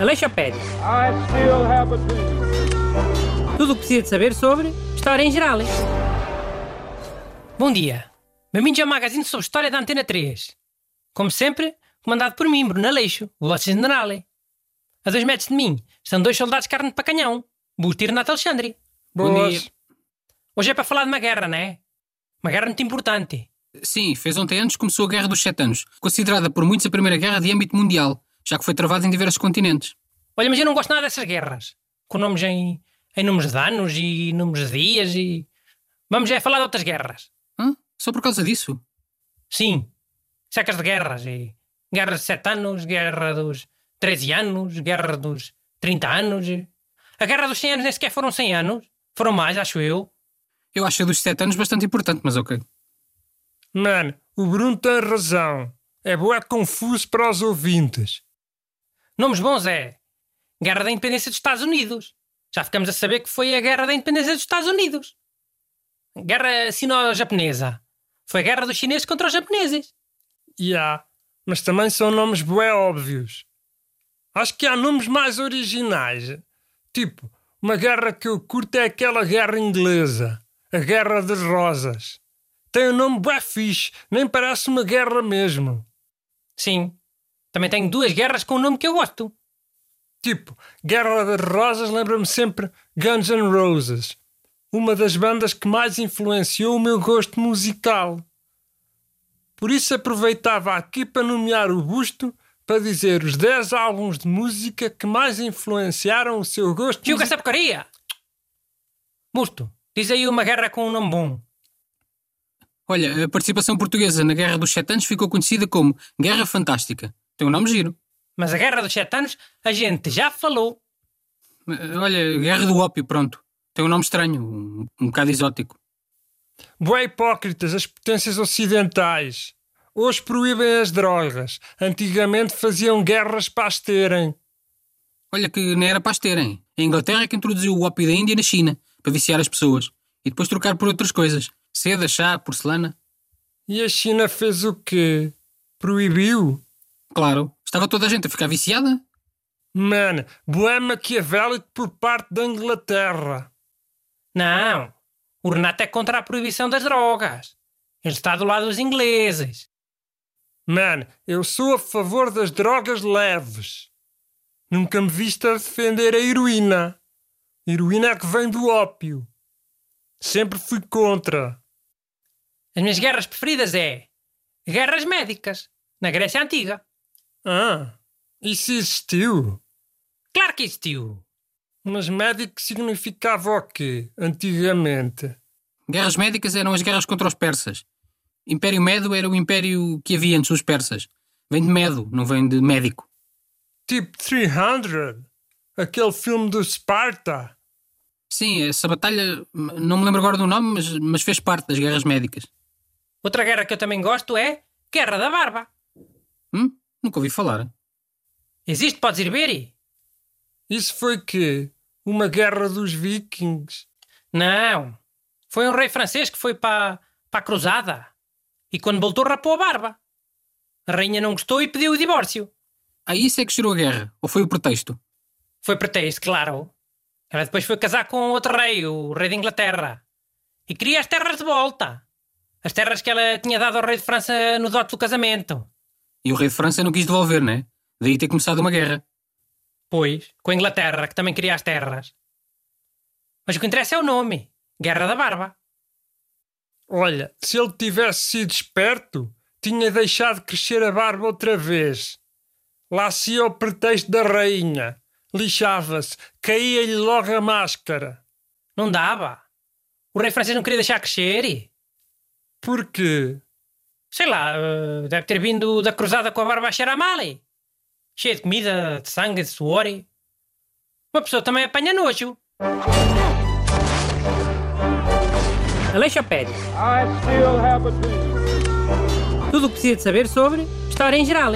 Aleixopédia. I still have a dream. Tudo o que precisa de saber sobre história em geral. Bom dia. Bem-vindos ao magazine sobre história da Antena 3. Como sempre, comandado por mim, Bruno Aleixo, o vosso general. A dois metros de mim estão dois soldados de carne para canhão, Busto e Renato Alexandre. Bom dia. Hoje é para falar de uma guerra, não é? Uma guerra muito importante. Sim, fez ontem anos que começou a Guerra dos Sete Anos, considerada por muitos a primeira guerra de âmbito mundial, já que foi travada em diversos continentes. Olha, mas eu não gosto nada dessas guerras. Com nomes em, em números de anos e números de dias e... Vamos é falar de outras guerras. Hã? Só por causa disso? Sim. Secas de guerras. E guerra de 7 anos, guerra dos 13 anos, guerra dos 30 anos. e- A guerra dos 100 anos nem sequer foram 100 anos. Foram mais, acho eu. Eu acho a dos Sete Anos bastante importante, mas ok. Mano, o Bruno tem razão. É bué confuso para os ouvintes. Nomes bons é Guerra da Independência dos Estados Unidos. Já ficamos a saber que foi a Guerra da Independência dos Estados Unidos. Guerra sino-japonesa. Foi a guerra dos chineses contra os japoneses. E há, mas também são nomes bué óbvios. Acho que há nomes mais originais. Tipo, uma guerra que eu curto é aquela guerra inglesa. A Guerra das Rosas. Tem um nome bué fixe, nem parece uma guerra mesmo. Sim. Também tenho duas guerras com um nome que eu gosto. Tipo, Guerra das Rosas lembra-me sempre Guns N' Roses, uma das bandas que mais influenciou o meu gosto musical. Por isso aproveitava aqui para nomear o busto para dizer os 10 álbuns de música que mais influenciaram o seu gosto Tio, essa porcaria! Busto, diz aí uma guerra com um nome bom. Olha, a participação portuguesa na Guerra dos Sete Anos ficou conhecida como Guerra Fantástica. Tem um nome giro. Mas a guerra dos sete anos a gente já falou. Eh, Olha, Guerra do Ópio, pronto. Tem um nome estranho, um, um bocado exótico. Bué hipócritas as potências ocidentais. Hoje proíbem as drogas. Antigamente faziam guerras para as terem. Olha que nem era para as terem. A Inglaterra é que introduziu o ópio da Índia na China, para viciar as pessoas. E depois trocar por outras coisas. Seda, chá, porcelana. E a China fez o quê? Proibiu? Claro, estava toda a gente a ficar viciada. Mano, bué maquiavélico por parte da Inglaterra. Não. O Renato é contra a proibição das drogas. Ele está do lado dos ingleses. Mano, eu sou a favor das drogas leves. Nunca me viste a defender a heroína. Heroína é que vem do ópio. Sempre fui contra. As minhas guerras preferidas é guerras médicas, na Grécia Antiga. Ah, isso existiu. Claro que existiu. Mas médico significava o quê, antigamente? Guerras médicas eram as guerras contra os persas. Império Medo era o império que havia antes dos persas. Vem de Medo, não vem de médico. Tipo 300? Aquele filme do Sparta? Sim, essa batalha, não me lembro agora do nome, mas, mas fez parte das guerras médicas. Outra guerra que eu também gosto é Guerra da Barba. Hum? Nunca ouvi falar. Existe, podes ir ver? e- Isso foi quê? Uma guerra dos vikings? Não. Foi um rei francês que foi para para a cruzada. E quando voltou rapou a barba. A rainha não gostou e pediu o divórcio. Ah, isso é que gerou a guerra? Ou foi o pretexto? Foi pretexto, claro. Ela depois foi casar com outro rei, o rei de Inglaterra. E queria as terras de volta. As terras que ela tinha dado ao rei de França no dote do casamento. E o rei de França não quis devolver, né? Daí ter começado uma guerra. Pois, com a Inglaterra, que também queria as terras. Mas o que interessa é o nome. Guerra da Barba. Olha, se ele tivesse sido esperto, tinha deixado crescer a barba outra vez. Lá se ia o pretexto da rainha. Lixava-se, caía-lhe logo a máscara. Não dava. O rei francês não queria deixar crescer e... Por quê? Sei lá, eh, deve ter vindo da cruzada com a barba a cheirar mal. e. Cheia de comida, de sangue, de suor. e. Uma pessoa também apanha nojo. Aleixopédia. I still have a dream. Tudo o que precisa de saber sobre história em geral.